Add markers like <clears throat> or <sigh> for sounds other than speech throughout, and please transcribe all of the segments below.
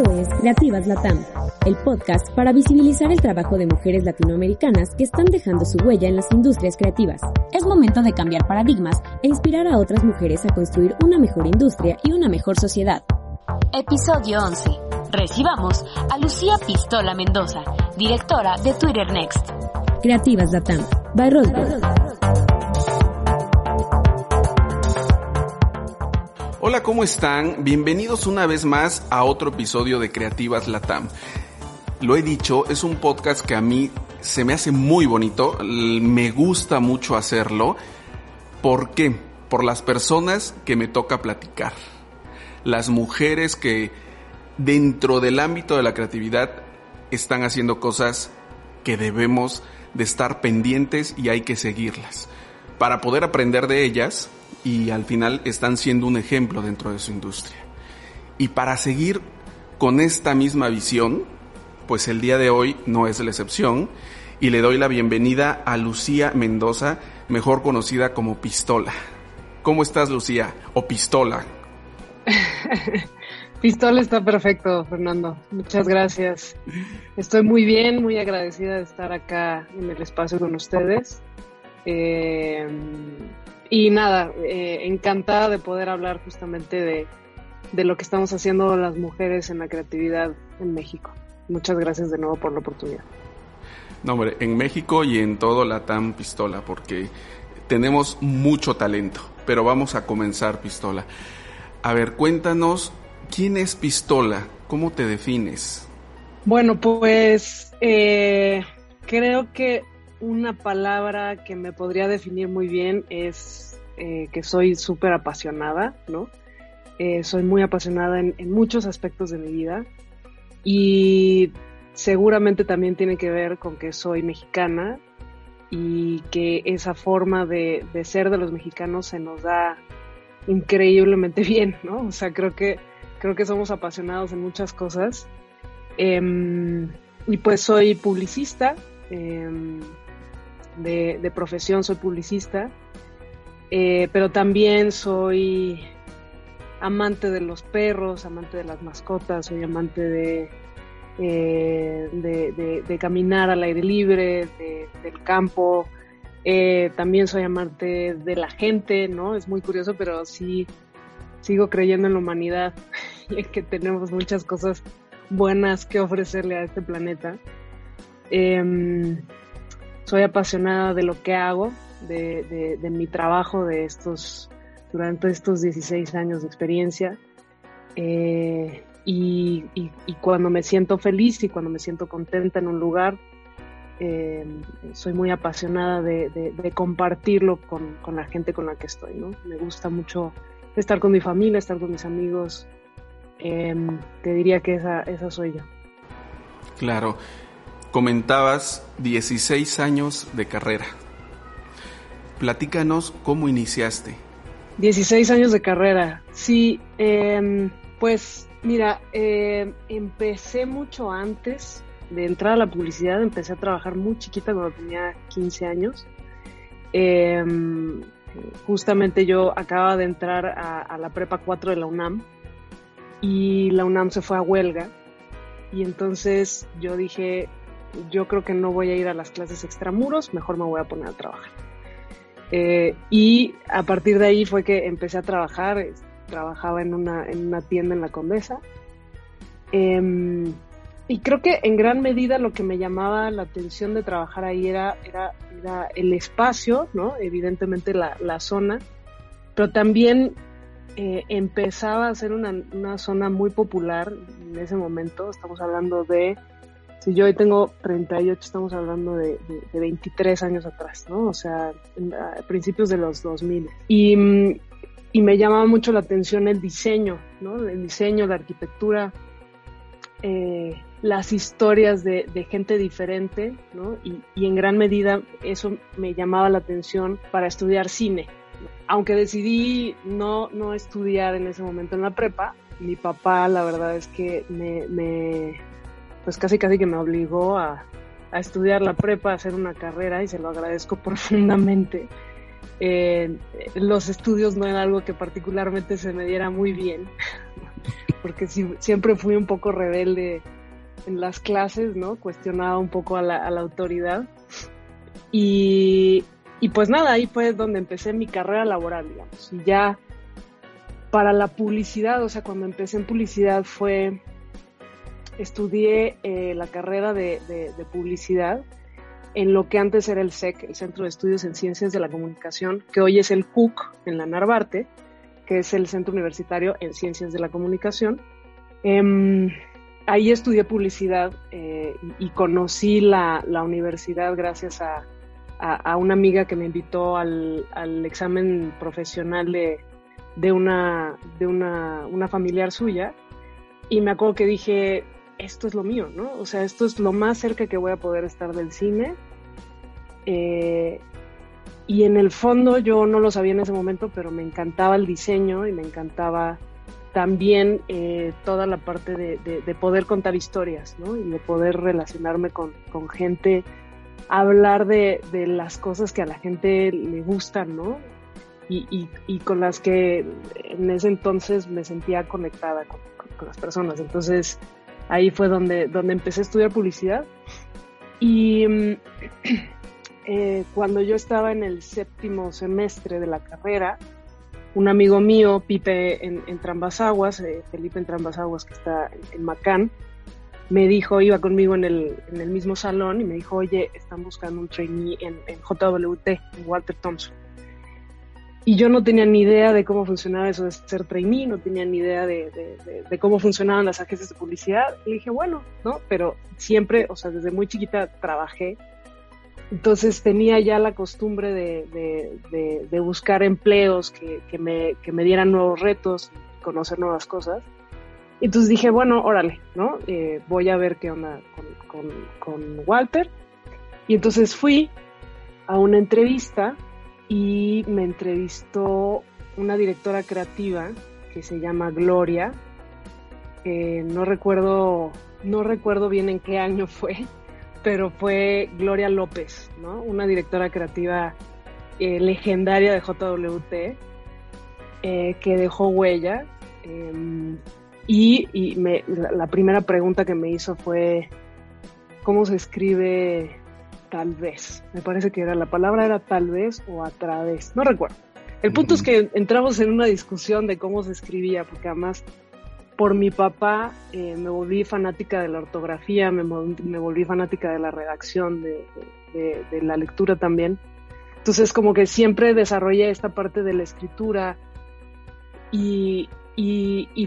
Esto es Creativas Latam, el podcast para visibilizar el trabajo de mujeres latinoamericanas que están dejando su huella en las industrias creativas. Es momento de cambiar paradigmas e inspirar a otras mujeres a construir una mejor industria y una mejor sociedad. Episodio 11. Recibamos a Lucía Pistola Mendoza, directora de Twitter Next. Creativas Latam, by Hola, ¿cómo están? Bienvenidos una vez más a otro episodio de Creativas Latam. Lo he dicho, es un podcast que a mí se me hace muy bonito, me gusta mucho hacerlo. ¿Por qué? Por las personas que me toca platicar. Las mujeres que dentro del ámbito de la creatividad están haciendo cosas que debemos de estar pendientes y hay que seguirlas. Para poder aprender de ellas, y al final están siendo un ejemplo dentro de su industria. Y para seguir con esta misma visión, pues el día de hoy no es la excepción y le doy la bienvenida a Lucía Mendoza, mejor conocida como Pistola. ¿Cómo estás, Lucía? O Pistola. <laughs> Pistola está perfecto, Fernando. Muchas gracias. Estoy muy bien, muy agradecida de estar acá en el espacio con ustedes. Eh, y nada, eh, encantada de poder hablar justamente de, de lo que estamos haciendo las mujeres en la creatividad en México. Muchas gracias de nuevo por la oportunidad. No, hombre, en México y en todo la TAM Pistola, porque tenemos mucho talento, pero vamos a comenzar Pistola. A ver, cuéntanos, ¿quién es Pistola? ¿Cómo te defines? Bueno, pues eh, creo que una palabra que me podría definir muy bien es eh, que soy súper apasionada, ¿no? Eh, soy muy apasionada en, muchos aspectos de mi vida y seguramente también tiene que ver con que soy mexicana y que esa forma de, ser de los mexicanos se nos da increíblemente <laughs> bien, ¿no? O sea, creo que, creo que somos apasionados en muchas cosas. Em, y pues soy publicista, em, de, profesión soy publicista, eh, pero también soy amante de los perros, amante de las mascotas, soy amante de, eh, de, caminar al aire libre, del campo. Eh, también soy amante de la gente, ¿no? Es muy curioso, pero sí sigo creyendo en la humanidad <laughs> y en que tenemos muchas cosas buenas que ofrecerle a este planeta. Em, soy apasionada de lo que hago, de, mi trabajo de estos, durante estos 16 años de experiencia. Eh, y, cuando me siento feliz y cuando me siento contenta en un lugar, eh, soy muy apasionada de, compartirlo con, la gente con la que estoy. ¿no? Me gusta mucho estar con mi familia, estar con mis amigos. Eh, te diría que esa, esa soy yo. Claro comentabas 16 años de carrera. Platícanos cómo iniciaste. 16 años de carrera. Sí, em, pues mira, em, empecé mucho antes de entrar a la publicidad. Empecé a trabajar muy chiquita cuando tenía 15 años. Em, justamente yo acababa de entrar a, a la prepa 4 de la UNAM y la UNAM se fue a huelga. Y entonces yo dije, yo creo que no voy a ir a las clases extramuros, mejor me voy a poner a trabajar. Eh, y a partir de ahí fue que empecé a trabajar, trabajaba en una, en una tienda en la Condesa. Em, y creo que en gran medida lo que me llamaba la atención de trabajar ahí era, era, era el espacio, ¿no? Evidentemente la, la zona, pero también eh, empezaba a ser una, una, zona muy popular en ese momento. Estamos hablando de si yo hoy tengo 38, estamos hablando de, 23 años atrás, ¿no? O sea, a principios de los 2000. Y, mm, y me llamaba mucho la atención el diseño, ¿no? El diseño, la arquitectura, eh, las historias de, gente diferente, ¿no? Y, y, en gran medida eso me llamaba la atención para estudiar cine. Aunque decidí no, no estudiar en ese momento en la prepa, mi papá la verdad es que me pues casi casi que me obligó a, estudiar la prepa, a hacer una carrera y se lo agradezco <laughs> profundamente. Eh, los estudios no era algo que particularmente se me diera muy bien, <laughs> porque siempre fui un poco rebelde en las clases, ¿no? Cuestionaba un poco a la, autoridad. Y, y, pues nada, ahí fue donde empecé mi carrera laboral, digamos. Y ya para la publicidad, o sea, cuando empecé en publicidad fue, estudié eh, la carrera de, publicidad en lo que antes era el SEC, el Centro de Estudios en Ciencias de la Comunicación, que hoy es el CUC en la Narvarte, que es el Centro Universitario en Ciencias de la Comunicación. Em, ahí estudié publicidad eh, y, conocí la, universidad gracias a, una amiga que me invitó al, examen profesional de, de, una, de una, una, familiar suya. Y me acuerdo que dije, esto es lo mío, ¿no? O sea, esto es lo más cerca que voy a poder estar del cine. Eh, y en el fondo yo no lo sabía en ese momento, pero me encantaba el diseño y me encantaba también eh, toda la parte de, poder contar historias, ¿no? Y de poder relacionarme con, gente, hablar de, las cosas que a la gente le gustan, ¿no? Y, con las que en ese entonces me sentía conectada con, las personas. Entonces ahí fue donde, donde empecé a estudiar publicidad. Y mm, <clears throat> eh, cuando yo estaba en el séptimo semestre de la carrera, un amigo mío, Pipe en, en Trambasaguas, eh, Felipe en Trambasaguas, que está en, Macán, me dijo, iba conmigo en el, en el mismo salón y me dijo, oye, están buscando un trainee en, en JWT, en Walter Thompson. Y yo no tenía ni idea de cómo funcionaba eso de ser trainee, no tenía ni idea de, de, de, cómo funcionaban las agencias de publicidad. Y dije, bueno, ¿no? Pero siempre, o sea, desde muy chiquita trabajé entonces tenía ya la costumbre de, buscar empleos que, me, dieran nuevos retos, conocer nuevas cosas. Entonces dije, bueno, órale, ¿no? Eh, voy a ver qué onda con, Walter. Y entonces fui a una entrevista y me entrevistó una directora creativa que se llama Gloria. no recuerdo, no recuerdo bien en qué año <laughs> fue, pero fue Gloria López, ¿no? Una directora creativa eh, legendaria de JWT eh, que dejó huella. Em, y, la, primera pregunta que me hizo fue, ¿cómo se escribe tal vez? Me parece que era la palabra era tal vez o a través, no recuerdo. El punto es que entramos en una discusión de cómo se escribía, porque además por mi papá eh, me volví fanática de la ortografía, me, volví fanática de la redacción, de, la lectura también. Entonces como que siempre desarrollé esta parte de la escritura y,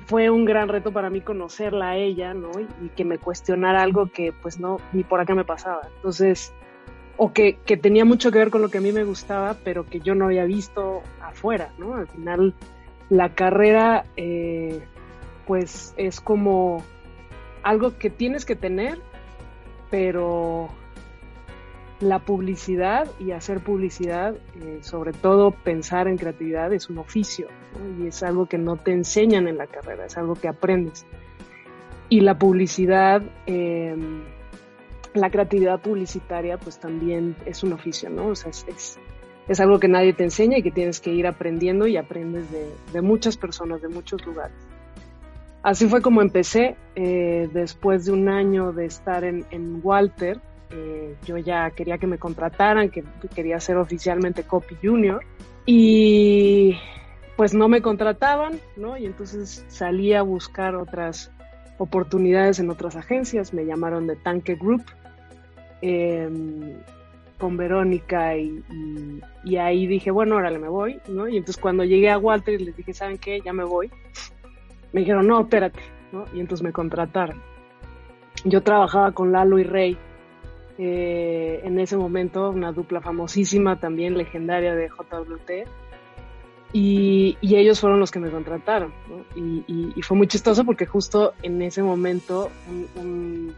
fue un gran reto para mí conocerla a ella, ¿no? Y, que me cuestionara algo que pues no, ni por acá me pasaba. Entonces, o que, tenía mucho que ver con lo que a mí me gustaba, pero que yo no había visto afuera, ¿no? Al final, la carrera... Eh, pues es como algo que tienes que tener, pero la publicidad y hacer publicidad, eh, sobre todo pensar en creatividad, es un oficio y es algo que no te enseñan en la carrera, es algo que aprendes. Y la publicidad, em, la creatividad publicitaria, pues también es un oficio, ¿no? O sea, es, es, algo que nadie te enseña y que tienes que ir aprendiendo y aprendes de, de muchas personas, de muchos lugares. Así fue como empecé. Eh, después de un año de estar en, Walter, eh, yo ya quería que me contrataran, que quería ser oficialmente Copy Junior. Y pues no me contrataban, ¿no? Y entonces salí a buscar otras oportunidades en otras agencias. Me llamaron de Tanque Group em, con Verónica y, y, ahí dije, bueno, órale, me voy, ¿no? Y entonces cuando llegué a Walter les dije, ¿saben qué? Ya me voy me dijeron, no, espérate, ¿no? Y entonces me contrataron. Yo trabajaba con Lalo y Rey, eh, en ese momento, una dupla famosísima, también legendaria de JWT, y, ellos fueron los que me contrataron, ¿no? y, fue muy chistoso porque justo en ese momento un,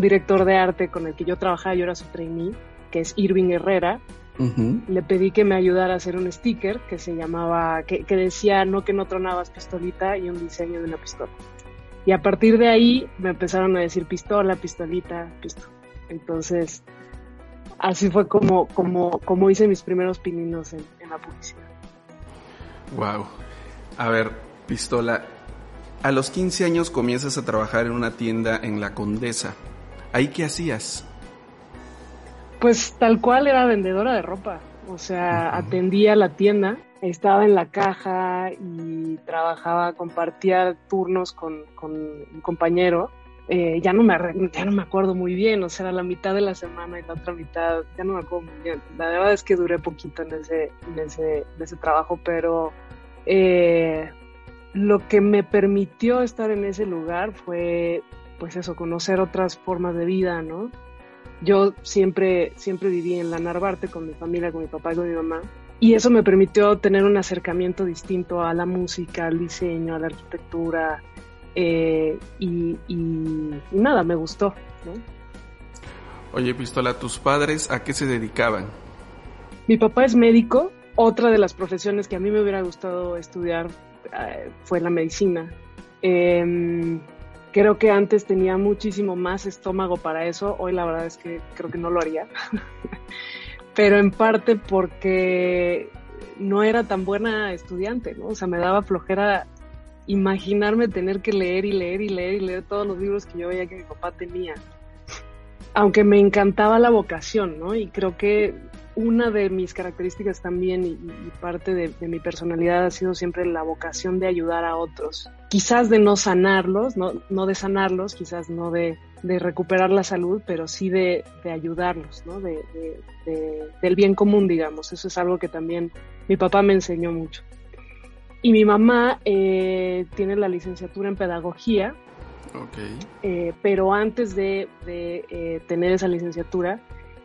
director de arte con el que yo trabajaba, yo era su trainee, que es Irving Herrera, le pedí que me ayudara a hacer un sticker que se llamaba, que, decía no que no tronabas pistolita y un diseño de una pistola. Y a partir de ahí me empezaron a decir pistola, pistolita, pistola. Entonces, así fue como, como, como hice mis primeros pininos en, la publicidad. Wow. A ver, pistola, A los 15 años comienzas a trabajar en una tienda en La Condesa. ¿Ahí qué hacías? Pues tal cual era vendedora de ropa. O sea, atendía la tienda, estaba en la caja y trabajaba, compartía turnos con, un compañero. Eh, ya, no me, ya no me acuerdo muy bien, o sea, la mitad de la semana y la otra mitad, ya no me acuerdo muy bien. La verdad es que duré poquito en ese, en ese, en ese trabajo, pero eh, lo que me permitió estar en ese lugar fue, pues eso, conocer otras formas de vida, ¿no? Yo siempre, siempre viví en la Narvarte con mi familia, con mi papá y con mi mamá. Y eso me permitió tener un acercamiento distinto a la música, al diseño, a la arquitectura. Eh, y, nada, me gustó. ¿no? Oye, Pistola, ¿tus padres a qué se dedicaban? Mi papá es médico. Otra de las profesiones que a mí me hubiera gustado estudiar eh, fue la medicina. Em, creo que antes tenía muchísimo más estómago para eso. Hoy la verdad es que creo que no lo haría. <laughs> Pero en parte porque no era tan buena estudiante, ¿no? O sea, me daba flojera imaginarme tener que leer y leer y leer y leer todos los libros que yo veía que mi papá tenía. Aunque me encantaba la vocación, ¿no? Y creo que una de mis características también y, parte de, mi personalidad ha sido siempre la vocación de ayudar a otros. Quizás de no sanarlos, no, no de sanarlos, quizás no de, recuperar la salud, pero sí de, ayudarlos, ¿no? De, del bien común, digamos. Eso es algo que también mi papá me enseñó mucho. Y mi mamá eh, tiene la licenciatura en pedagogía, okay. Eh, pero antes de, eh, tener esa licenciatura,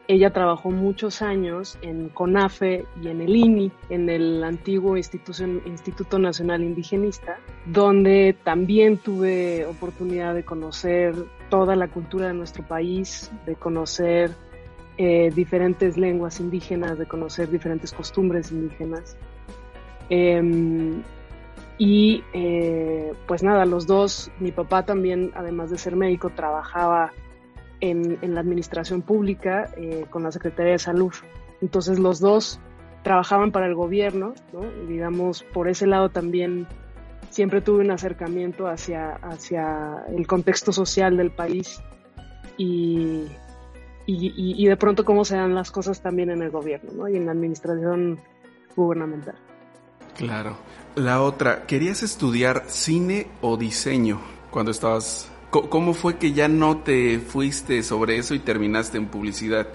ella trabajó muchos años en CONAFE y en el INI, en el antiguo Instituto Nacional Indigenista, donde también tuve oportunidad de conocer toda la cultura de nuestro país, de conocer eh, diferentes lenguas indígenas, de conocer diferentes costumbres indígenas. Em, y eh, pues nada, los dos, mi papá también, además de ser médico, trabajaba en, la administración pública eh, con la Secretaría de Salud. Entonces los dos trabajaban para el gobierno, ¿no? digamos, por ese lado también siempre tuve un acercamiento hacia, hacia el contexto social del país y, y, de pronto cómo se dan las cosas también en el gobierno ¿no? y en la administración gubernamental. Claro. La otra, ¿querías estudiar cine o diseño cuando estabas ¿Cómo fue que ya no te fuiste sobre eso y terminaste en publicidad?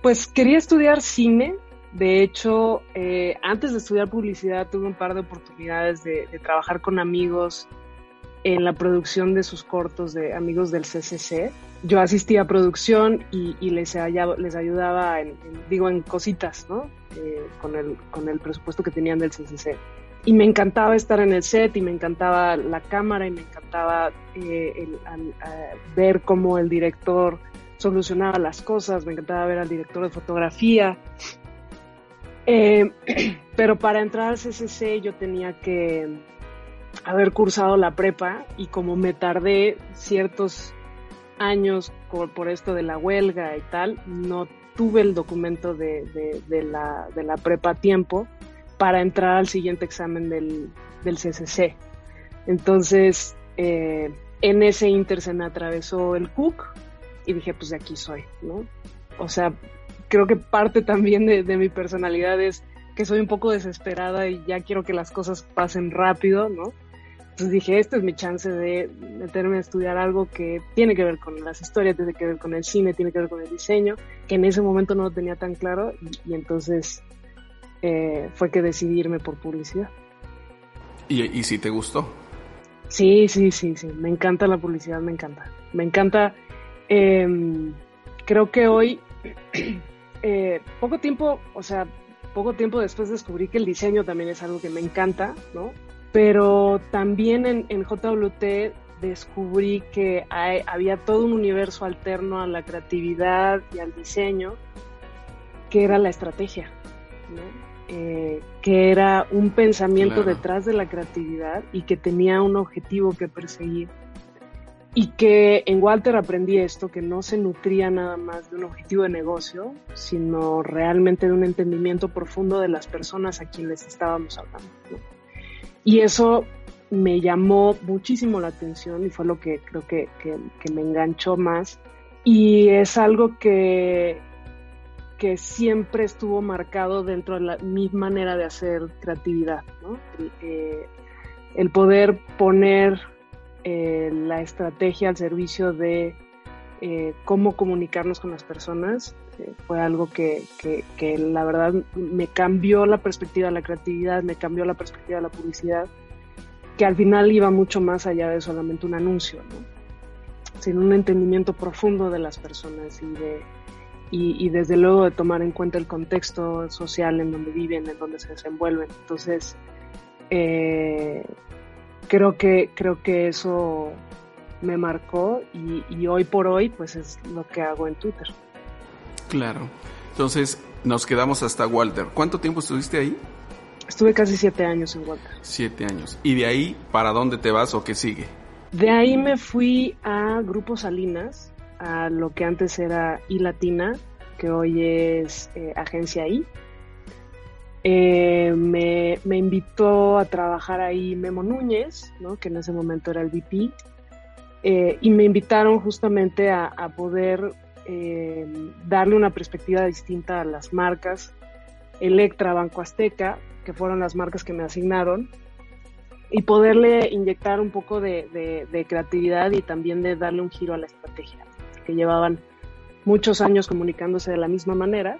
Pues quería estudiar cine. De hecho, eh, antes de estudiar publicidad tuve un par de oportunidades de, trabajar con amigos en la producción de sus cortos de amigos del CCC. Yo asistía a producción y, les, ayudaba, en, digo, en cositas, ¿no? Eh, con, el, con el presupuesto que tenían del CCC y me encantaba estar en el set y me encantaba la cámara y me encantaba eh, ver cómo el director solucionaba las cosas, me encantaba ver al director de fotografía. Eh, <clears throat> pero para entrar al CCC yo tenía que haber cursado la prepa y como me tardé ciertos años por, esto de la huelga y tal, no tuve el documento de, la, de la prepa a tiempo para entrar al siguiente examen del, del CCC. Entonces, eh, en ese inter se me atravesó el Cook y dije, pues de aquí soy, ¿no? O sea, creo que parte también de, mi personalidad es que soy un poco desesperada y ya quiero que las cosas pasen rápido, ¿no? Entonces dije, esta es mi chance de meterme a estudiar algo que tiene que ver con las historias, tiene que ver con el cine, tiene que ver con el diseño, que en ese momento no lo tenía tan claro y entonces eh, fue que decidí irme por publicidad. ¿Y, si te gustó? Sí, sí, sí, sí. Me encanta la publicidad, me encanta. Me encanta. Em, creo que hoy, <clears throat> eh, poco tiempo, o sea, poco tiempo después descubrí que el diseño también es algo que me encanta, ¿no? Pero también en, en JWT descubrí que había todo un universo alterno a la creatividad y al diseño, que era la estrategia, ¿no? Eh, que era un pensamiento detrás de la creatividad y que tenía un objetivo que perseguir. Y que en Walter aprendí esto, que no se nutría nada más de un objetivo de negocio, sino realmente de un entendimiento profundo de las personas a quienes estábamos hablando. Y eso me llamó muchísimo la atención y fue lo que creo que, me enganchó más. Y es algo que, que siempre estuvo marcado dentro de mi manera de hacer creatividad. Eh, el poder poner eh, la estrategia al servicio de eh, cómo comunicarnos con las personas fue algo que, la verdad me cambió la perspectiva de la creatividad, me cambió la perspectiva de la publicidad que al final iba mucho más allá de solamente un anuncio, ¿no? sin un entendimiento profundo de las personas y, de, y, desde luego de tomar en cuenta el contexto social en donde viven, en donde se desenvuelven. Entonces, eh, creo, que, creo que eso me marcó y, y, hoy por hoy pues es lo que hago en Twitter. Claro. Entonces nos quedamos hasta Walter. ¿Cuánto tiempo estuviste ahí? Estuve casi siete años en Walter. Siete años. ¿Y de ahí para dónde te vas o qué sigue? De ahí me fui a Grupo Salinas, a lo que antes era I Latina, que hoy es eh, Agencia I. Eh, me, invitó a trabajar ahí Memo Núñez, ¿no? que en ese momento era el VP, eh, y me invitaron justamente a, a poder darle una perspectiva distinta a las marcas Electra, Banco Azteca, que fueron las marcas que me asignaron, y poderle inyectar un poco de, creatividad y también de darle un giro a la estrategia, que llevaban muchos años comunicándose de la misma manera.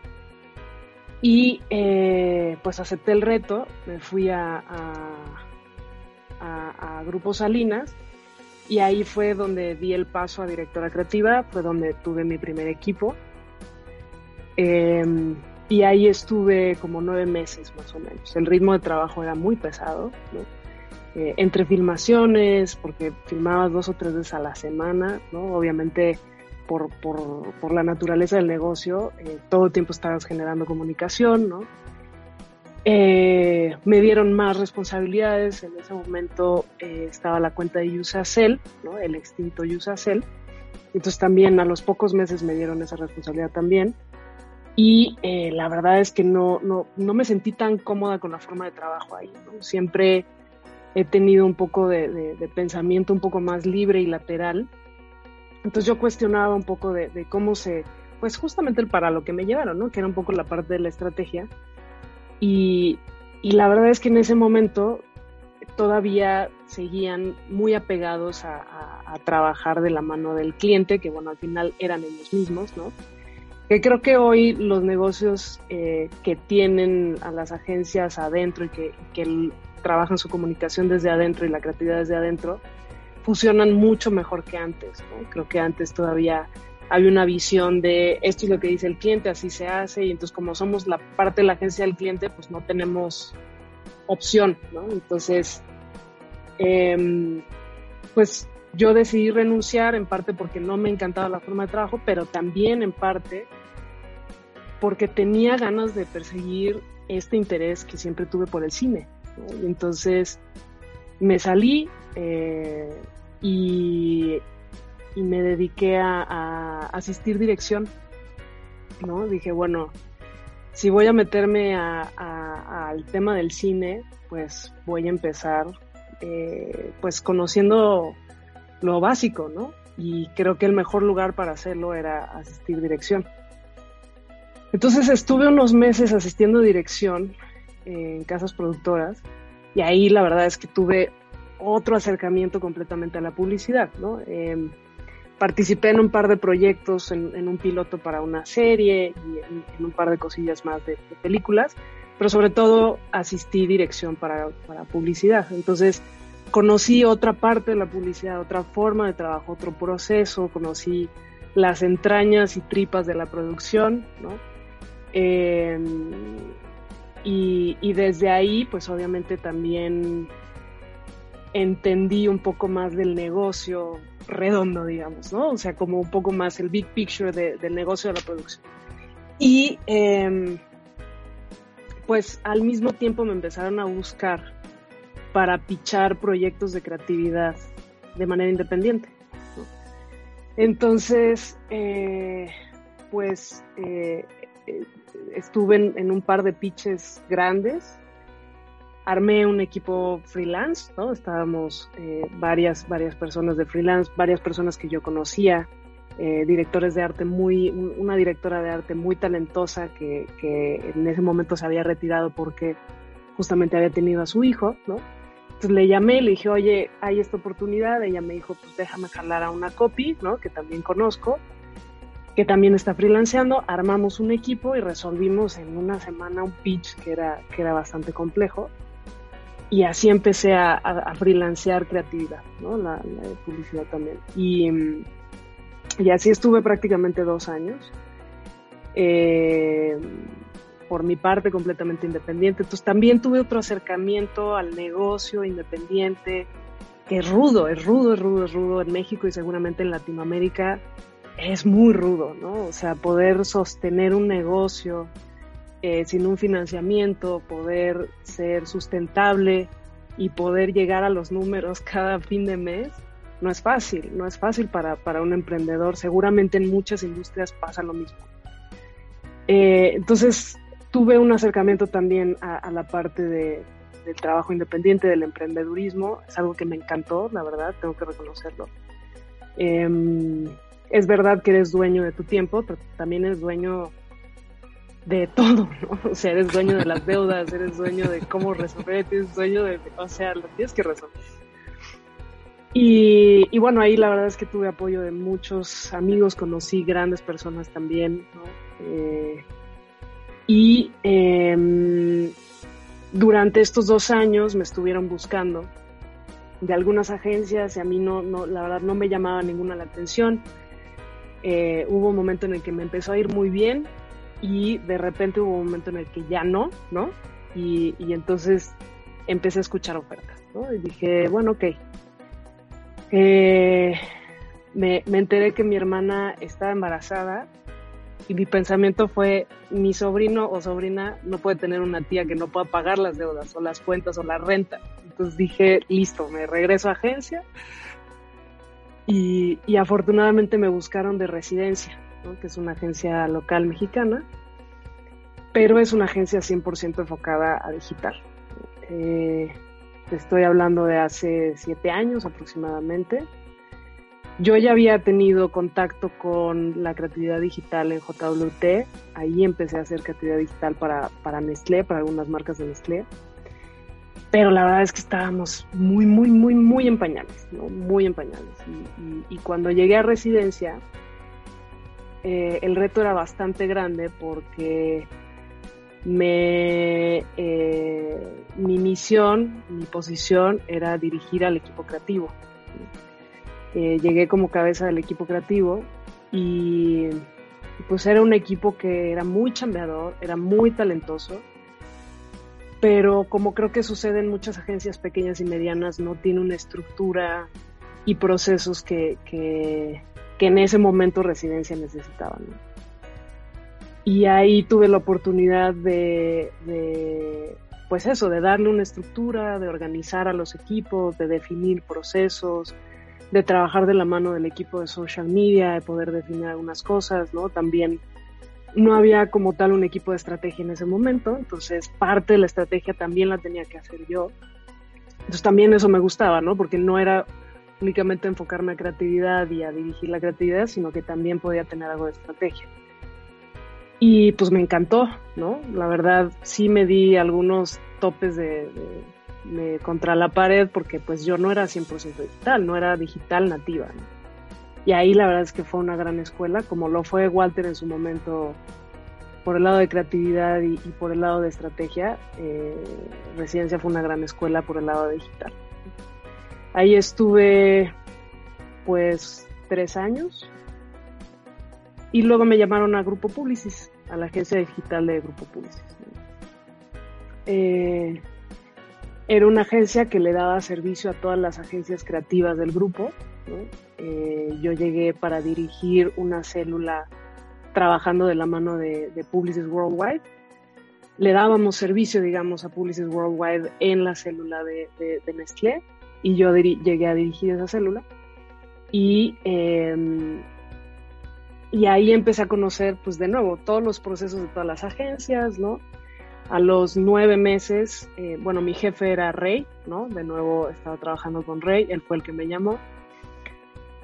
Y eh, pues acepté el reto, me fui a, a, Grupo Salinas y ahí fue donde di el paso a directora creativa, fue donde tuve mi primer equipo. Em, y ahí estuve como nueve meses más o menos. El ritmo de trabajo era muy pesado, eh, entre filmaciones, porque filmabas dos o tres veces a la semana, ¿no? Obviamente por, por, por la naturaleza del negocio, eh, todo el tiempo estabas generando comunicación, ¿no? Eh, me dieron más responsabilidades. En ese momento estaba la cuenta de Usacell, ¿no? el extinto Usacell. Entonces también a los pocos meses me dieron esa responsabilidad también y eh, la verdad es que no, no, no, me sentí tan cómoda con la forma de trabajo ahí. Siempre he tenido un poco de, de, pensamiento un poco más libre y lateral. Entonces yo cuestionaba un poco de, cómo se, pues justamente el para lo que me llevaron, ¿no? que era un poco la parte de la estrategia. Y, y la verdad es que en ese momento todavía seguían muy apegados a, trabajar de la mano del cliente, que bueno, al final eran ellos mismos, ¿no? que creo que hoy los negocios eh, que tienen a las agencias adentro y que, trabajan su comunicación desde adentro y la creatividad desde adentro, funcionan mucho mejor que antes. Creo que antes todavía había una visión de esto es lo que dice el cliente, así se hace, y entonces como somos la parte de la agencia del cliente, pues no tenemos opción, ¿no? Entonces, em, pues yo decidí renunciar en parte porque no me encantaba la forma de trabajo, pero también en parte porque tenía ganas de perseguir este interés que siempre tuve por el cine. entonces me salí eh, y, me dediqué a, asistir dirección. ¿no? Dije, bueno, si voy a meterme al tema del cine, pues voy a empezar eh, pues conociendo lo básico, ¿no? Y creo que el mejor lugar para hacerlo era asistir dirección. Entonces estuve unos meses asistiendo dirección en casas productoras y ahí la verdad es que tuve otro acercamiento completamente a la publicidad, ¿no? Em, participé en un par de proyectos, en, un piloto para una serie y en, un par de cosillas más de, películas, pero sobre todo asistí dirección para, para publicidad. Entonces conocí otra parte de la publicidad, otra forma de trabajo, otro proceso, conocí las entrañas y tripas de la producción, ¿no? Em, y, desde ahí, pues obviamente también entendí un poco más del negocio redondo, digamos, ¿no? O sea, como un poco más el big picture del negocio de la producción. Y em, pues al mismo tiempo me empezaron a buscar para pichar proyectos de creatividad de manera independiente. Entonces, eh, pues eh, estuve en, un par de pitches grandes. armé un equipo freelance, ¿no? Estábamos eh, varias, varias personas de freelance, varias personas que yo conocía, eh, directores de arte muy, una directora de arte muy talentosa que, en ese momento se había retirado porque justamente había tenido a su hijo, ¿no? Entonces le llamé, le dije, oye, hay esta oportunidad, ella me dijo, pues déjame jalar a una copy, ¿no? Que también conozco, que también está freelanceando, armamos un equipo y resolvimos en una semana un pitch que era, que era bastante complejo y así empecé a, a, freelancear creatividad, ¿no? La, publicidad también. Y, y, así estuve prácticamente dos años. Eh, por mi parte completamente independiente. Entonces también tuve otro acercamiento al negocio independiente, que es rudo, es rudo, es rudo, es rudo en México y seguramente en Latinoamérica es muy rudo, ¿no? O sea, poder sostener un negocio eh, sin un financiamiento, poder ser sustentable y poder llegar a los números <laughs> cada fin de mes, no es fácil, no es fácil para, para un emprendedor. Seguramente en muchas industrias pasa lo mismo. Eh, entonces, tuve un acercamiento también a, la parte de, del trabajo independiente, del emprendedurismo. Es algo que me encantó, la verdad, tengo que reconocerlo. Em, es verdad que eres dueño de tu tiempo, pero también eres dueño de todo, ¿no? O sea, eres dueño de las deudas, eres dueño de cómo resolver, eres dueño de, o sea, lo tienes que resolver. Y, bueno, ahí la verdad es que tuve apoyo de muchos amigos, conocí grandes personas también, ¿no? Eh, y eh, durante estos dos años me estuvieron buscando de algunas agencias y a mí no, no la verdad no me llamaba ninguna la atención. Eh, hubo un momento en el que me empezó a ir muy bien y de repente hubo un momento en el que ya no, ¿no? Y, y entonces empecé a escuchar ofertas, ¿no? Y dije, bueno, ok. Eh, me, me, enteré que mi hermana estaba embarazada y mi pensamiento fue, mi sobrino o sobrina no puede tener una tía que no pueda pagar las deudas o las cuentas o la renta. Entonces dije, listo, me regreso a agencia y, afortunadamente me buscaron de residencia que es una agencia local mexicana, pero es una agencia 100% enfocada a digital. Eh, estoy hablando de hace siete años aproximadamente. Yo ya había tenido contacto con la creatividad digital en JWT, ahí empecé a hacer creatividad digital para, para Nestlé, para algunas marcas de Nestlé, pero la verdad es que estábamos muy, muy, muy, muy en pañales, muy en pañales. y cuando llegué a residencia, eh, el reto era bastante grande porque me, eh, mi misión, mi posición era dirigir al equipo creativo. Eh, llegué como cabeza del equipo creativo y pues era un equipo que era muy chambeador, era muy talentoso, pero como creo que sucede en muchas agencias pequeñas y medianas, no tiene una estructura y procesos que, que en ese momento residencia necesitaban. Y ahí tuve la oportunidad de, pues eso, de darle una estructura, de organizar a los equipos, de definir procesos, de trabajar de la mano del equipo de social media, de poder definir algunas cosas, ¿no? También no había como tal un equipo de estrategia en ese momento, entonces parte de la estrategia también la tenía que hacer yo. Entonces también eso me gustaba, ¿no? Porque no era únicamente enfocarme a creatividad y a dirigir la creatividad, sino que también podía tener algo de estrategia. Y pues me encantó, ¿no? La verdad sí me di algunos topes de, contra la pared porque pues yo no era 100% digital, no era digital nativa. Y ahí la verdad es que fue una gran escuela, como lo fue Walter en su momento por el lado de creatividad y, por el lado de estrategia. Eh, Residencia fue una gran escuela por el lado digital. Ahí estuve pues tres años y luego me llamaron a Grupo Publicis, a la agencia digital de Grupo Publicis. Eh, era una agencia que le daba servicio a todas las agencias creativas del grupo. Eh, yo llegué para dirigir una célula trabajando de la mano de, de Publicis Worldwide. Le dábamos servicio, digamos, a Publicis Worldwide en la célula de, de Nestlé y yo llegué a dirigir esa célula y, em, y ahí empecé a conocer pues de nuevo todos los procesos de todas las agencias, ¿no? A los nueve meses, eh, bueno, mi jefe era Rey, ¿no? De nuevo estaba trabajando con Rey, él fue el que me llamó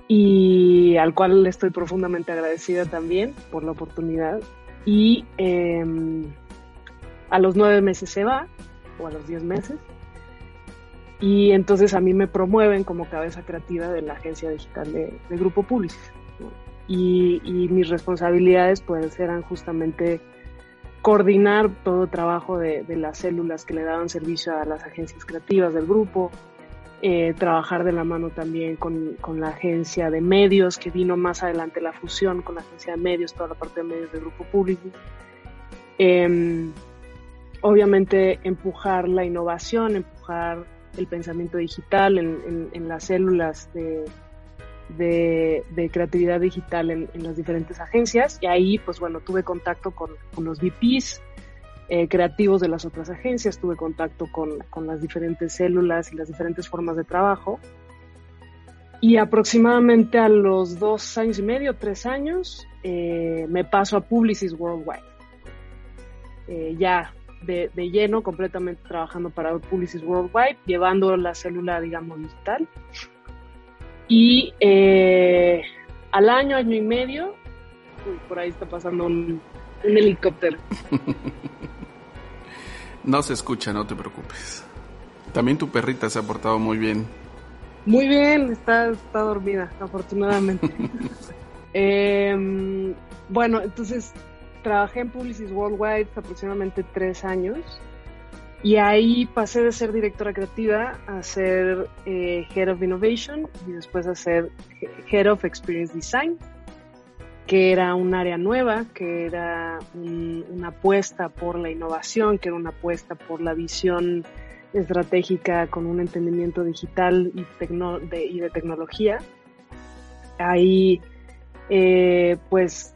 y al cual estoy profundamente agradecida también por la oportunidad. Y em, a los nueve meses se va, o a los diez meses, y entonces a mí me promueven como cabeza creativa de la agencia digital de, Grupo Publicis. Y, mis responsabilidades pues eran justamente coordinar todo el trabajo de, las células que le daban servicio a las agencias creativas del grupo, eh, trabajar de la mano también con, la agencia de medios, que vino más adelante la fusión con la agencia de medios, toda la parte de medios del grupo público. Em, obviamente empujar la innovación, empujar el pensamiento digital en las células de, de, creatividad digital en, las diferentes agencias y ahí pues bueno tuve contacto con, los VPs eh, creativos de las otras agencias, tuve contacto con, las diferentes células y las diferentes formas de trabajo y aproximadamente a los dos años y medio, tres años, eh, me paso a Publicis Worldwide. Eh, ya de, de, lleno, completamente trabajando para Publicis Worldwide, llevando la célula, digamos, digital. Y eh, al año, año y medio, por ahí está pasando un, helicóptero. <laughs> no se escucha, no te preocupes. También tu perrita se ha portado muy bien. Muy bien, está, está dormida, afortunadamente. <laughs> Em, bueno, entonces trabajé en Publicis Worldwide aproximadamente tres años y ahí pasé de ser directora creativa a ser eh, Head of Innovation y después a ser Head of Experience Design, que era un área nueva, que era una apuesta por la innovación, que era una apuesta por la visión estratégica con un entendimiento digital y, de, tecnología. Ahí, eh, pues,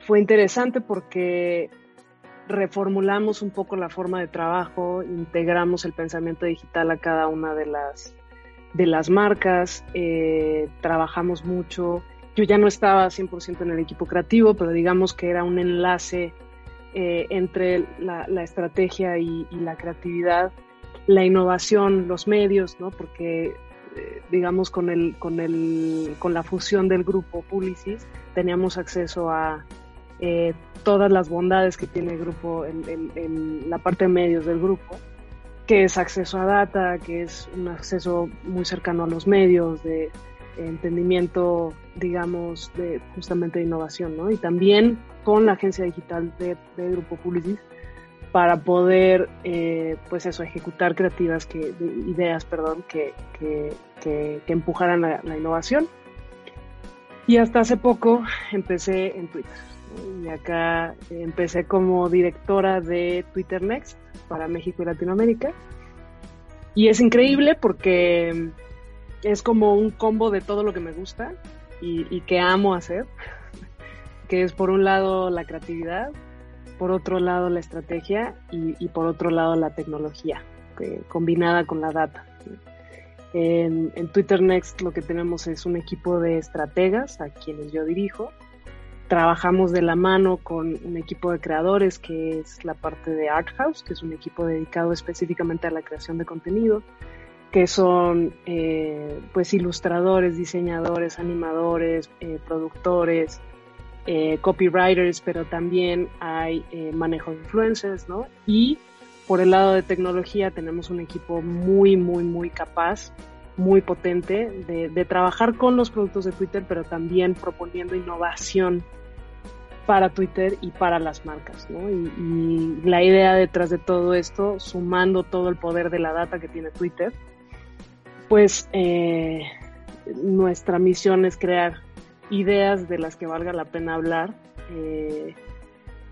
fue interesante porque reformulamos un poco la forma de trabajo, integramos el pensamiento digital a cada una de las, de las marcas, eh, trabajamos mucho. Yo ya no estaba 100% en el equipo creativo, pero digamos que era un enlace eh, entre la, estrategia y, la creatividad, la innovación, los medios, ¿no? Porque eh, digamos con el, con el, con la fusión del grupo Publicis teníamos acceso a eh, todas las bondades que tiene el grupo en, la parte de medios del grupo, que es acceso a data, que es un acceso muy cercano a los medios, de entendimiento, digamos, de justamente de innovación, ¿no? Y también con la agencia digital de, Grupo Publicis para poder, eh, pues eso, ejecutar creativas, que, ideas, perdón, que, que, que, empujaran la innovación. Y hasta hace poco empecé en Twitter y acá empecé como directora de Twitter Next para México y Latinoamérica. Y es increíble porque es como un combo de todo lo que me gusta y, que amo hacer, <laughs> que es por un lado la creatividad, por otro lado la estrategia y, por otro lado la tecnología, combinada con la data. En, en Twitter Next lo que tenemos es un equipo de estrategas a quienes yo dirijo, trabajamos de la mano con un equipo de creadores que es la parte de Art House, que es un equipo dedicado específicamente a la creación de contenido, que son eh, pues ilustradores, diseñadores, animadores, eh, productores, eh, copywriters, pero también hay manejo de influencers, ¿no? Y por el lado de tecnología tenemos un equipo muy, muy, muy capaz muy potente de, de, trabajar con los productos de Twitter, pero también proponiendo innovación para Twitter y para las marcas. ¿no? Y, la idea detrás de todo esto, sumando todo el poder de la data que tiene Twitter, pues eh, nuestra misión es crear ideas de las que valga la pena hablar. Eh,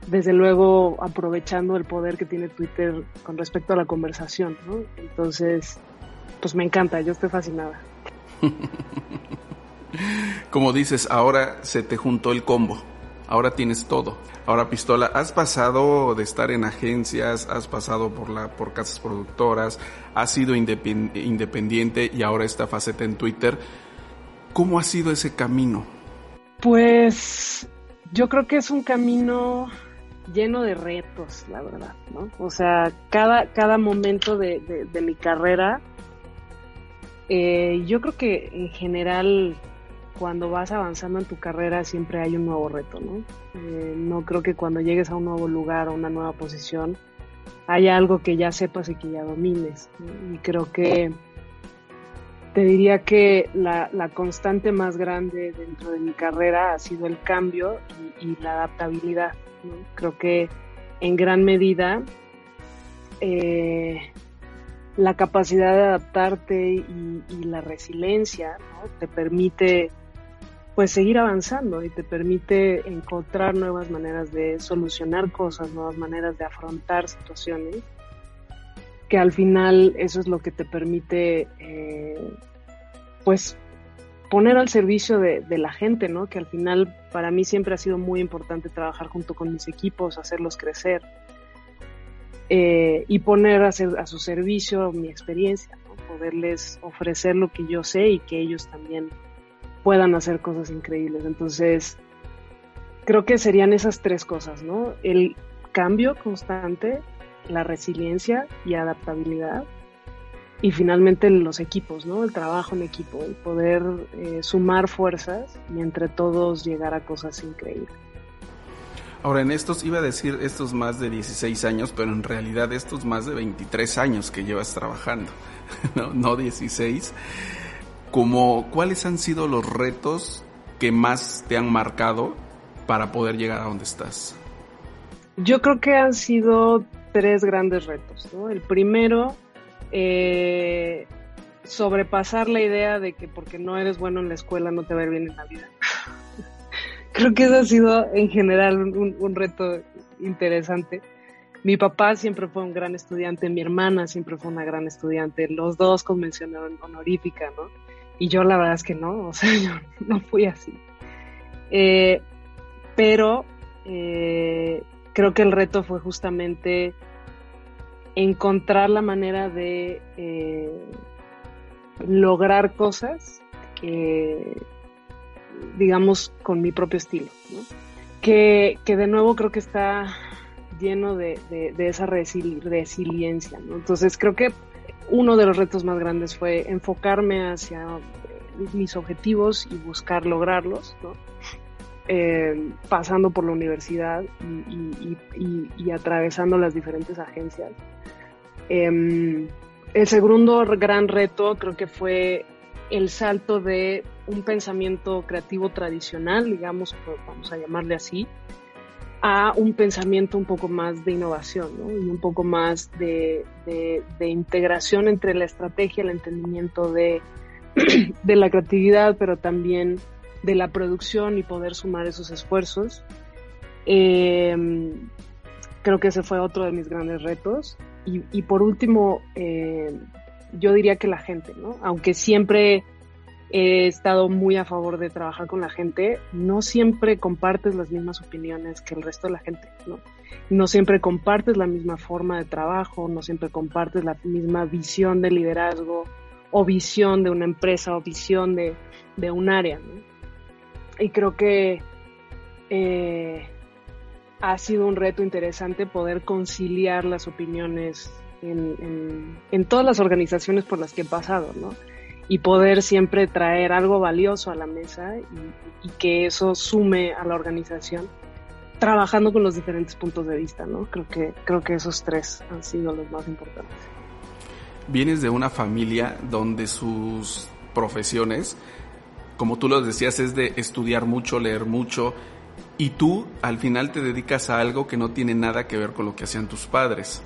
desde luego aprovechando el poder que tiene Twitter con respecto a la conversación, ¿no? Entonces, pues me encanta, yo estoy fascinada. <laughs> Como dices, ahora se te juntó el combo ahora tienes todo. Ahora, Pistola, has pasado de estar en agencias, has pasado por, la, por casas productoras, has sido independiente y ahora esta faceta en Twitter. ¿Cómo ha sido ese camino? Pues yo creo que es un camino lleno de retos, la verdad, ¿no? O sea, cada, cada momento de, de, mi carrera, eh, yo creo que en general cuando vas avanzando en tu carrera siempre hay un nuevo reto, ¿no? Eh, no creo que cuando llegues a un nuevo lugar, a una nueva posición, haya algo que ya sepas y que ya domines. Y creo que te diría que la, constante más grande dentro de mi carrera ha sido el cambio y, la adaptabilidad. Creo que en gran medida eh, la capacidad de adaptarte y, la resiliencia te permite pues seguir avanzando y te permite encontrar nuevas maneras de solucionar cosas, nuevas maneras de afrontar situaciones que al final eso es lo que te permite, eh, pues, poner al servicio de, la gente, ¿no? Que al final para mí siempre ha sido muy importante trabajar junto con mis equipos, hacerlos crecer eh, y poner a, a, su servicio mi experiencia, ¿no? Poderles ofrecer lo que yo sé y que ellos también puedan hacer cosas increíbles. Entonces, creo que serían esas tres cosas, ¿no? El cambio constante, la resiliencia y adaptabilidad. Y finalmente los equipos, ¿no? El trabajo en equipo, el poder eh, sumar fuerzas y entre todos llegar a cosas increíbles. Ahora, en estos, iba a decir estos más de 16 años, pero en realidad estos más de 23 años que llevas trabajando, <laughs> no, no 16. Como, ¿Cuáles han sido los retos que más te han marcado para poder llegar a donde estás? Yo creo que han sido tres grandes retos. El primero, eh, sobrepasar la idea de que porque no eres bueno en la escuela no te va a ir bien en la vida. <laughs> Creo que eso ha sido en general un, reto interesante. Mi papá siempre fue un gran estudiante, mi hermana siempre fue una gran estudiante, los dos con mención honorífica, ¿no? Y yo la verdad es que no, o sea, <laughs> yo no fui así. Eh, pero eh, creo que el reto fue justamente encontrar la manera de eh, lograr cosas que, digamos, con mi propio estilo, que, de nuevo creo que está lleno de, esa resiliencia. Entonces creo que uno de los retos más grandes fue enfocarme hacia mis objetivos y buscar lograrlos. Eh, pasando por la universidad y, atravesando las diferentes agencias. Em, el segundo gran reto creo que fue el salto de un pensamiento creativo tradicional, digamos, vamos a llamarle así, a un pensamiento un poco más de innovación y un poco más de, integración entre la estrategia, el entendimiento de, <clears throat> de la creatividad, pero también de la producción y poder sumar esos esfuerzos. Em, creo que ese fue otro de mis grandes retos. Y, por último, eh, yo diría que la gente, ¿no? Aunque siempre he estado muy a favor de trabajar con la gente, no siempre compartes las mismas opiniones que el resto de la gente, ¿no? No siempre compartes la misma forma de trabajo, no siempre compartes la misma visión de liderazgo o visión de una empresa o visión de, de un área, ¿no? y creo que eh, ha sido un reto interesante poder conciliar las opiniones en, todas las organizaciones por las que he pasado, ¿no? Y poder siempre traer algo valioso a la mesa y, que eso sume a la organización, trabajando con los diferentes puntos de vista, ¿no? Creo que, creo que esos tres han sido los más importantes. Vienes de una familia donde sus profesiones como tú lo decías, es de estudiar mucho, leer mucho, y tú al final te dedicas a algo que no tiene nada que ver con lo que hacían tus padres.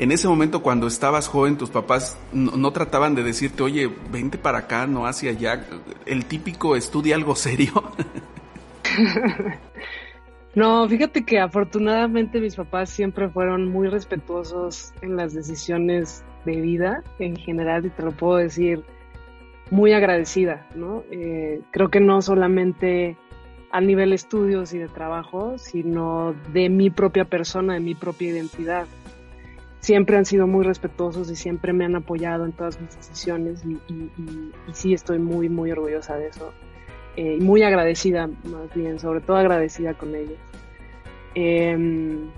En ese momento, cuando estabas joven, tus papás no, trataban de decirte, oye, vente para acá, no hacia allá. El típico estudia algo serio. <laughs> no, fíjate que afortunadamente mis papás siempre fueron muy respetuosos en las decisiones de vida en general, y te lo puedo decir muy agradecida, ¿no? Eh, creo que no solamente a nivel estudios y de trabajo, sino de mi propia persona, de mi propia identidad. Siempre han sido muy respetuosos y siempre me han apoyado en todas mis decisiones y, sí estoy muy, muy orgullosa de eso. Eh, y muy agradecida, más bien, sobre todo agradecida con ellos. em,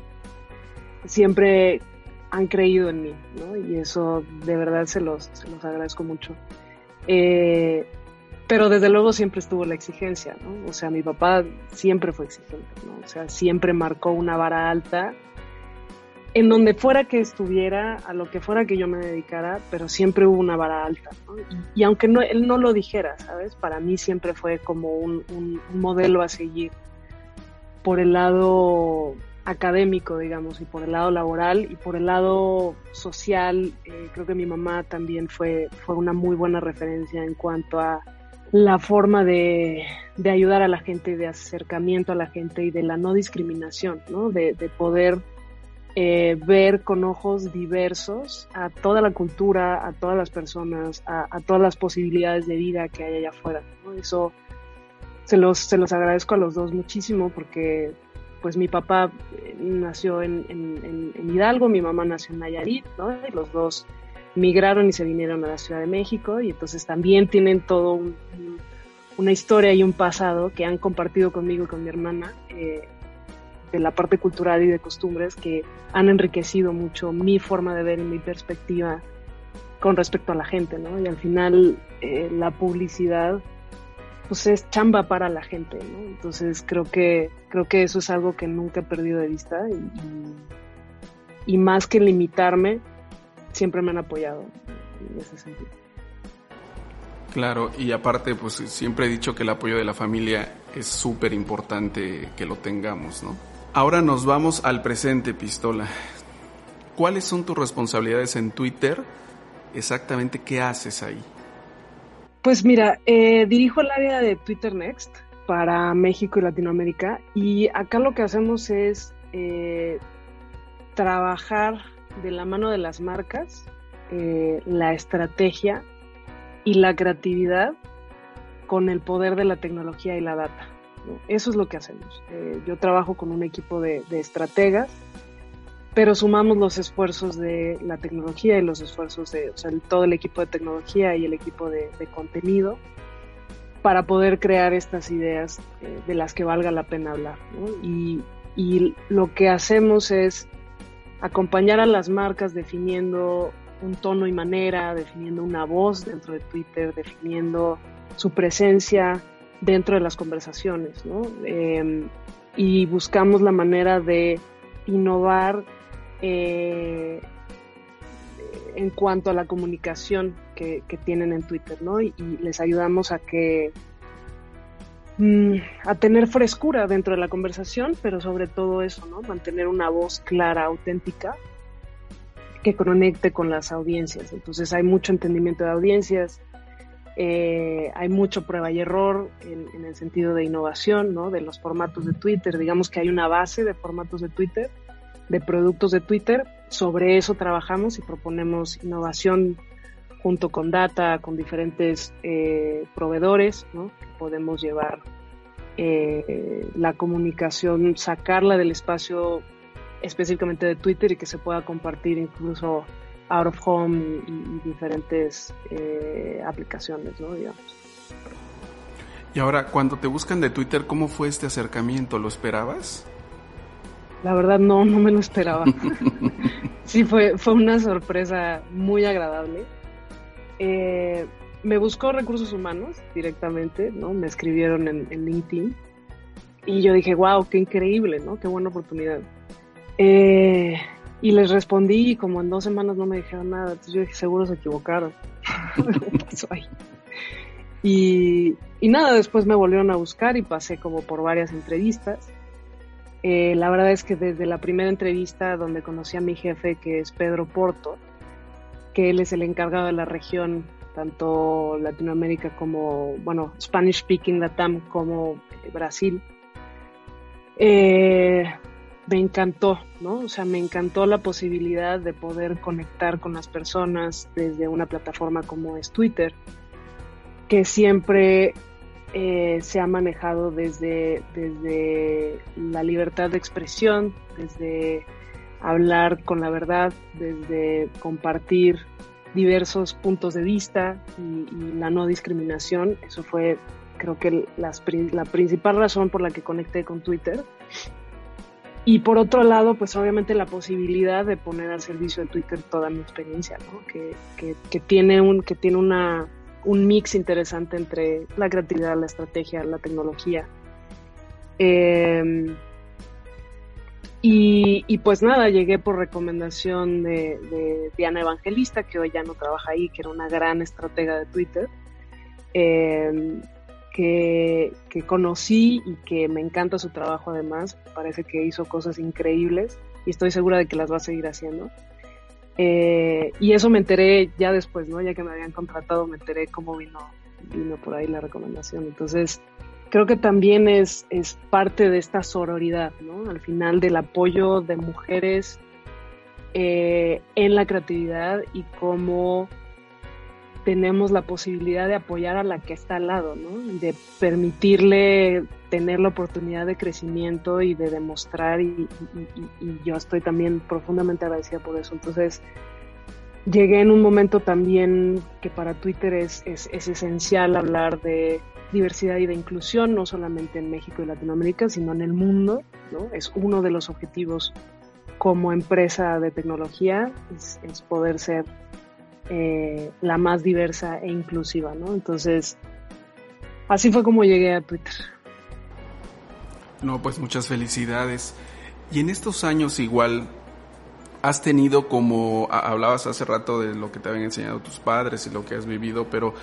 siempre han creído en mí. Y eso de verdad se los, se los agradezco mucho. Eh, pero desde luego siempre estuvo la exigencia, ¿no? O sea, mi papá siempre fue exigente, ¿no? O sea, siempre marcó una vara alta en donde fuera que estuviera, a lo que fuera que yo me dedicara, pero siempre hubo una vara alta. ¿no? Y, aunque no, él no lo dijera, ¿sabes? Para mí siempre fue como un, un, modelo a seguir por el lado académico, digamos, y por el lado laboral y por el lado social. Eh, creo que mi mamá también fue, fue una muy buena referencia en cuanto a la forma de, de ayudar a la gente, de acercamiento a la gente y de la no discriminación, ¿no? De, de poder eh, ver con ojos diversos a toda la cultura, a todas las personas, a, todas las posibilidades de vida que hay allá afuera. Eso se los, se los agradezco a los dos muchísimo porque pues mi papá eh, nació en, Hidalgo, mi mamá nació en Nayarit, ¿no? y los dos migraron y se vinieron a la Ciudad de México y entonces también tienen todo una historia y un pasado que han compartido conmigo y con mi hermana. Eh, de la parte cultural y de costumbres que han enriquecido mucho mi forma de ver y mi perspectiva con respecto a la gente, ¿no? Y al final eh, la publicidad pues es chamba para la gente, ¿no? Entonces creo que creo que eso es algo que nunca he perdido de vista y, y más que limitarme siempre me han apoyado en ese sentido. Claro, y aparte, pues siempre he dicho que el apoyo de la familia es súper importante que lo tengamos, ¿no? Ahora nos vamos al presente, Pistola. ¿Cuáles son tus responsabilidades en Twitter? Exactamente, ¿qué haces ahí? Pues mira, eh, dirijo el área de Twitter Next para México y Latinoamérica y acá lo que hacemos es eh, trabajar de la mano de las marcas eh, la estrategia y la creatividad con el poder de la tecnología y la data. Eso es lo que hacemos. Eh, yo trabajo con un equipo de, estrategas, pero sumamos los esfuerzos de la tecnología y los esfuerzos de, todo el equipo de tecnología y el equipo de, contenido para poder crear estas ideas eh, de las que valga la pena hablar. Y lo que hacemos es acompañar a las marcas definiendo un tono y manera, definiendo una voz dentro de Twitter, definiendo su presencia, dentro de las conversaciones, ¿no? Em, y buscamos la manera de innovar eh, en cuanto a la comunicación que, tienen en Twitter, ¿no? Y, les ayudamos a que mm, a tener frescura dentro de la conversación, pero sobre todo eso, ¿no? Mantener una voz clara, auténtica, que conecte con las audiencias. Entonces hay mucho entendimiento de audiencias, eh, hay mucho prueba y error en, el sentido de innovación, ¿no? De los formatos de Twitter. Digamos que hay una base de formatos de Twitter, de productos de Twitter. Sobre eso trabajamos y proponemos innovación junto con data, con diferentes eh, proveedores, ¿no? podemos llevar eh, la comunicación, sacarla del espacio específicamente de Twitter y que se pueda compartir incluso out of home y, diferentes eh, aplicaciones, ¿no? Digamos. Y ahora, cuando te buscan de Twitter, ¿cómo fue este acercamiento? ¿Lo esperabas? La verdad no, no me lo esperaba. <laughs> sí, fue, fue una sorpresa muy agradable. Eh, me buscó recursos humanos directamente, ¿no? Me escribieron en, en, LinkedIn y yo dije, wow, qué increíble, ¿no? Qué buena oportunidad. Eh, y les respondí y como en dos semanas no me dijeron nada. Entonces yo dije, seguro se equivocaron. <laughs> Y, y, nada, después me volvieron a buscar y pasé como por varias entrevistas. Eh, la verdad es que desde la primera entrevista donde conocí a mi jefe, que es Pedro Porto, que él es el encargado de la región, tanto Latinoamérica como, bueno, Spanish Speaking Latam como Brasil, eh, me encantó, ¿no? O sea, me encantó la posibilidad de poder conectar con las personas desde una plataforma como es Twitter, que siempre eh, se ha manejado desde, desde la libertad de expresión, desde hablar con la verdad, desde compartir diversos puntos de vista y, la no discriminación. Eso fue, creo que, la principal razón por la que conecté con Twitter y por otro lado, pues obviamente la posibilidad de poner al servicio de Twitter toda mi experiencia, ¿no? que, que, tiene, un, que tiene una, un mix interesante entre la creatividad, la estrategia, la tecnología. Eh, y, pues nada, llegué por recomendación de, Diana Evangelista, que hoy ya no trabaja ahí, que era una gran estratega de Twitter, em, que, conocí y que me encanta su trabajo además. Parece que hizo cosas increíbles y estoy segura de que las va a seguir haciendo. Eh, y eso me enteré ya después, ¿no? Ya que me habían contratado, me enteré cómo vino, vino por ahí la recomendación. Entonces, creo que también es, es parte de esta sororidad, ¿no? Al final del apoyo de mujeres eh, en la creatividad y cómo tenemos la posibilidad de apoyar a la que está al lado, ¿no? De permitirle tener la oportunidad de crecimiento y de demostrar y, yo estoy también profundamente agradecida por eso. Entonces, llegué en un momento también que para Twitter es, es, es esencial hablar de diversidad y de inclusión, no solamente en México y Latinoamérica, sino en el mundo. ¿no? Es uno de los objetivos como empresa de tecnología, es, poder ser eh, la más diversa e inclusiva. ¿no? Entonces, así fue como llegué a Twitter. No, pues muchas felicidades. Y en estos años igual has tenido como, hablabas hace rato de lo que te habían enseñado tus padres y lo que has vivido, pero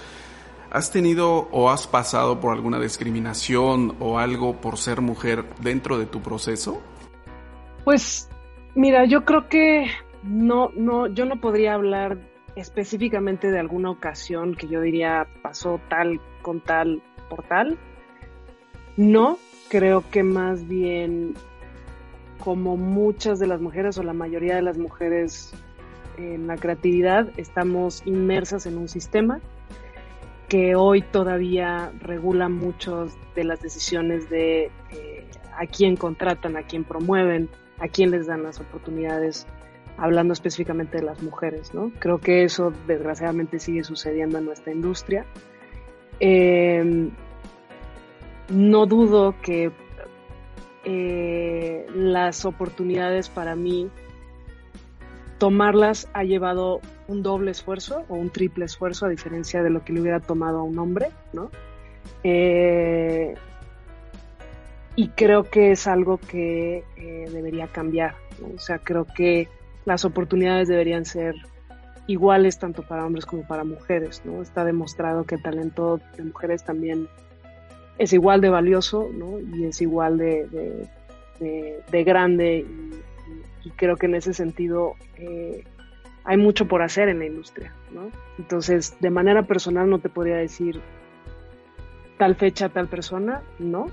¿Has tenido o has pasado por alguna discriminación o algo por ser mujer dentro de tu proceso? Pues mira, yo creo que no, no, yo no podría hablar específicamente de alguna ocasión que yo diría pasó tal con tal por tal. No, creo que más bien como muchas de las mujeres o la mayoría de las mujeres en la creatividad estamos inmersas en un sistema que hoy todavía regula muchas de las decisiones de eh, a quién contratan, a quién promueven, a quién les dan las oportunidades, hablando específicamente de las mujeres, ¿no? Creo que eso desgraciadamente sigue sucediendo en nuestra industria. Em, no dudo que eh, las oportunidades para mí tomarlas ha llevado un doble esfuerzo o un triple esfuerzo a diferencia de lo que le hubiera tomado a un hombre, ¿no? Eh, y creo que es algo que eh, debería cambiar, O sea, creo que las oportunidades deberían ser iguales tanto para hombres como para mujeres, ¿no? Está demostrado que el talento de mujeres también es igual de valioso, ¿no? Y es igual de, de grande y, creo que en ese sentido eh, hay mucho por hacer en la industria, ¿no? Entonces, de manera personal no te podría decir tal fecha, tal persona, no,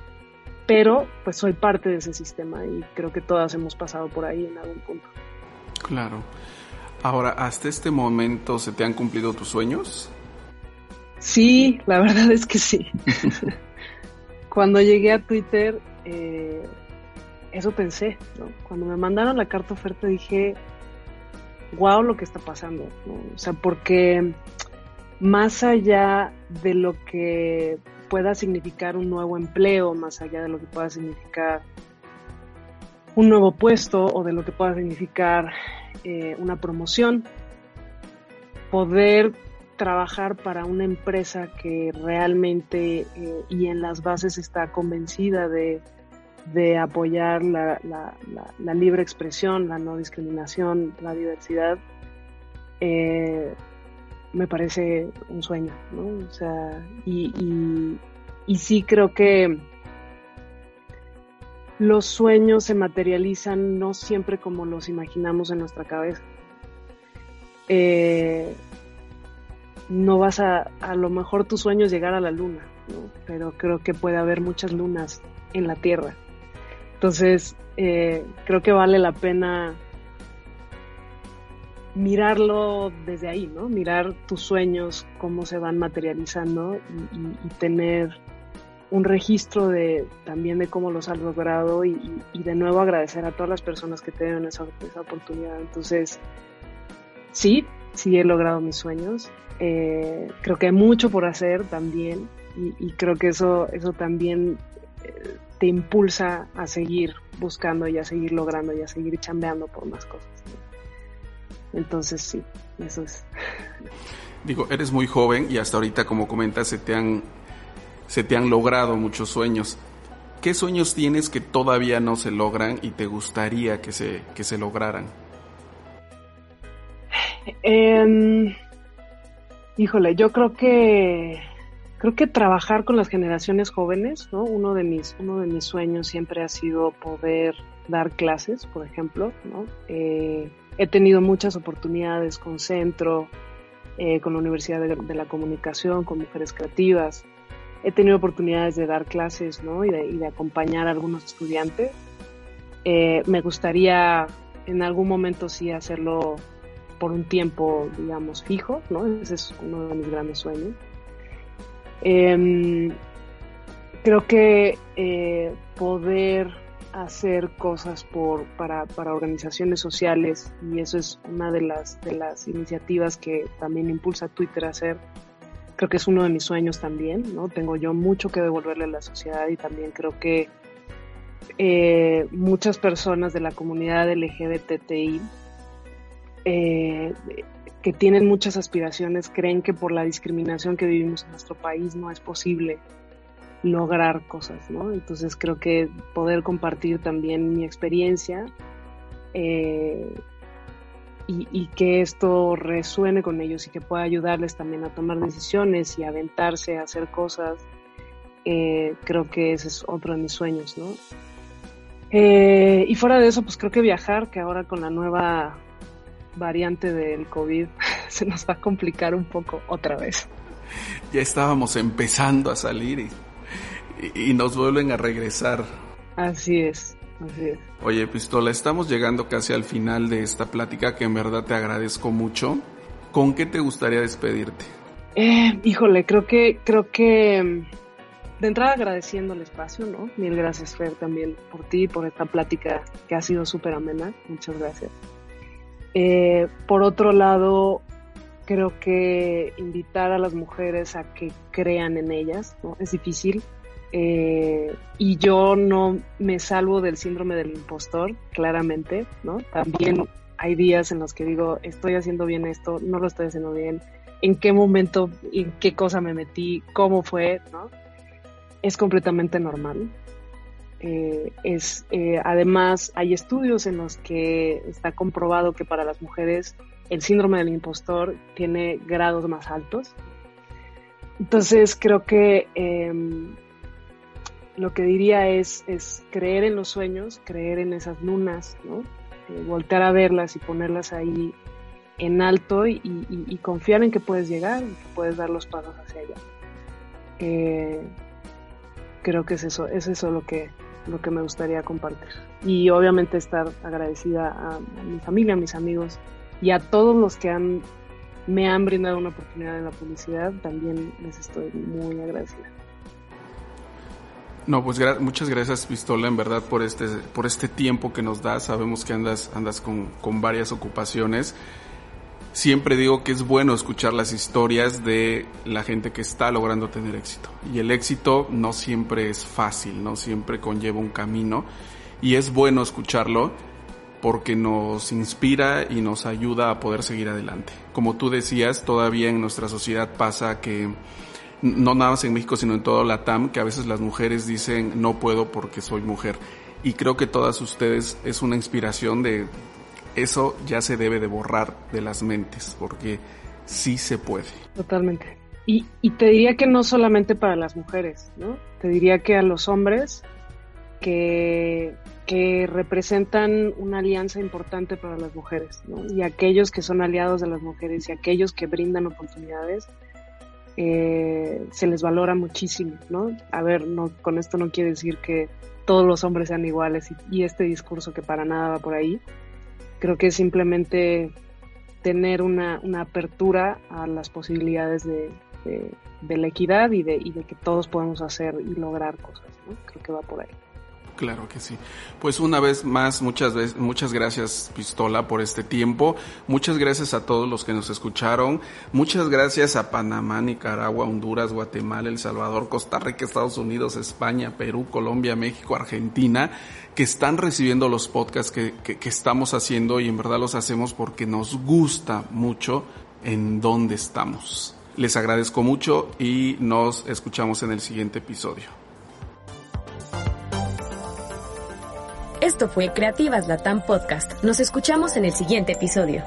pero pues soy parte de ese sistema y creo que todas hemos pasado por ahí en algún punto. Claro. Ahora, ¿hasta este momento se te han cumplido tus sueños? Sí, la verdad es que sí. <laughs> Cuando llegué a Twitter, eh, eso pensé, ¿no? Cuando me mandaron la carta oferta dije, wow lo que está pasando, ¿no? O sea, porque más allá de lo que pueda significar un nuevo empleo, más allá de lo que pueda significar un nuevo puesto o de lo que pueda significar eh, una promoción, poder trabajar para una empresa que realmente eh, y en las bases está convencida de de apoyar la, la, libre expresión, la no discriminación, la diversidad, eh, me parece un sueño, ¿no? O sea, y, y, y, sí creo que los sueños se materializan no siempre como los imaginamos en nuestra cabeza. Eh, no vas a, a lo mejor tu sueño es llegar a la luna, ¿no? pero creo que puede haber muchas lunas en la Tierra entonces, eh, creo que vale la pena mirarlo desde ahí, ¿no? Mirar tus sueños, cómo se van materializando y, tener un registro de también de cómo los has logrado y, de nuevo agradecer a todas las personas que te dieron esa, oportunidad. Entonces, sí, sí he logrado mis sueños. Eh, creo que hay mucho por hacer también y, creo que eso, eso también te impulsa a seguir buscando y a seguir logrando y a seguir chambeando por más cosas. Entonces sí, eso es. Digo, eres muy joven y hasta ahorita, como comentas, se te han, se te han logrado muchos sueños. ¿Qué sueños tienes que todavía no se logran y te gustaría que se, que se lograran? Em, híjole, yo creo que creo que trabajar con las generaciones jóvenes, ¿no? Uno de mis, uno de mis sueños siempre ha sido poder dar clases, por ejemplo, ¿no? Eh, he tenido muchas oportunidades con Centro, eh, con la Universidad de, la Comunicación, con Mujeres Creativas. He tenido oportunidades de dar clases, ¿no? Y de, acompañar a algunos estudiantes. Eh, me gustaría en algún momento sí hacerlo por un tiempo, digamos, fijo, ¿no? Ese es uno de mis grandes sueños. Em, creo que eh, poder hacer cosas para, para, organizaciones sociales y eso es una de las, de las iniciativas que también impulsa Twitter a hacer. Creo que es uno de mis sueños también, ¿no? Tengo yo mucho que devolverle a la sociedad y también creo que eh, muchas personas de la comunidad LGBTI eh, que tienen muchas aspiraciones creen que por la discriminación que vivimos en nuestro país no es posible lograr cosas, ¿no? Entonces creo que poder compartir también mi experiencia eh, y, que esto resuene con ellos y que pueda ayudarles también a tomar decisiones y aventarse a hacer cosas, eh, creo que ese es otro de mis sueños, ¿no? Eh, y fuera de eso, pues creo que viajar, que ahora con la nueva variante del COVID <laughs> se nos va a complicar un poco otra vez. Ya estábamos empezando a salir y, nos vuelven a regresar. Así es, así es. Oye, Pistola, estamos llegando casi al final de esta plática que en verdad te agradezco mucho. ¿Con qué te gustaría despedirte? Eh, híjole, creo que, creo que mm, de entrada agradeciendo el espacio, ¿no? Mil gracias, Fer, también por ti, por esta plática que ha sido súper amena. Muchas gracias. Eh, por otro lado, creo que invitar a las mujeres a que crean en ellas, ¿no? Es difícil. Eh, y yo no me salvo del síndrome del impostor, claramente, ¿no? También hay días en los que digo, estoy haciendo bien esto, no lo estoy haciendo bien, en qué momento, en qué cosa me metí, cómo fue, ¿no? Es completamente normal. Eh, es, eh, además, hay estudios en los que está comprobado que para las mujeres el síndrome del impostor tiene grados más altos. Entonces, creo que em, lo que diría es, es, creer en los sueños, creer en esas lunas, ¿no? Eh, voltear a verlas y ponerlas ahí en alto y, confiar en que puedes llegar y que puedes dar los pasos hacia allá. creo que es eso, es eso lo que, lo que me gustaría compartir. Y obviamente estar agradecida a, mi familia, a mis amigos y a todos los que han, me han brindado una oportunidad en la publicidad, también les estoy muy agradecida. No, pues muchas gracias Pistola, en verdad, por este, por este tiempo que nos das. Sabemos que andas, andas con, con varias ocupaciones siempre digo que es bueno escuchar las historias de la gente que está logrando tener éxito. Y el éxito no siempre es fácil, no siempre conlleva un camino. Y es bueno escucharlo porque nos inspira y nos ayuda a poder seguir adelante. Como tú decías, todavía en nuestra sociedad pasa que no nada más en México, sino en todo la TAM, que a veces las mujeres dicen no puedo porque soy mujer. Y creo que todas ustedes es una inspiración de eso ya se debe de borrar de las mentes, porque sí se puede. Totalmente. Y, te diría que no solamente para las mujeres, ¿no? Te diría que a los hombres que, que representan una alianza importante para las mujeres, ¿no? Y aquellos que son aliados de las mujeres y aquellos que brindan oportunidades, eh, se les valora muchísimo, ¿no? A ver, no, con esto no quiere decir que todos los hombres sean iguales y, este discurso que para nada va por ahí, Creo que es simplemente tener una, apertura a las posibilidades de, la equidad y de, que todos podemos hacer y lograr cosas. Creo que va por ahí. Claro que sí. Pues una vez más, muchas veces, muchas gracias Pistola por este tiempo. Muchas gracias a todos los que nos escucharon. Muchas gracias a Panamá, Nicaragua, Honduras, Guatemala, El Salvador, Costa Rica, Estados Unidos, España, Perú, Colombia, México, Argentina, que están recibiendo los podcasts que, que estamos haciendo y en verdad los hacemos porque nos gusta mucho en dónde estamos. Les agradezco mucho y nos escuchamos en el siguiente episodio. Esto fue Creativas Latam Podcast. Nos escuchamos en el siguiente episodio.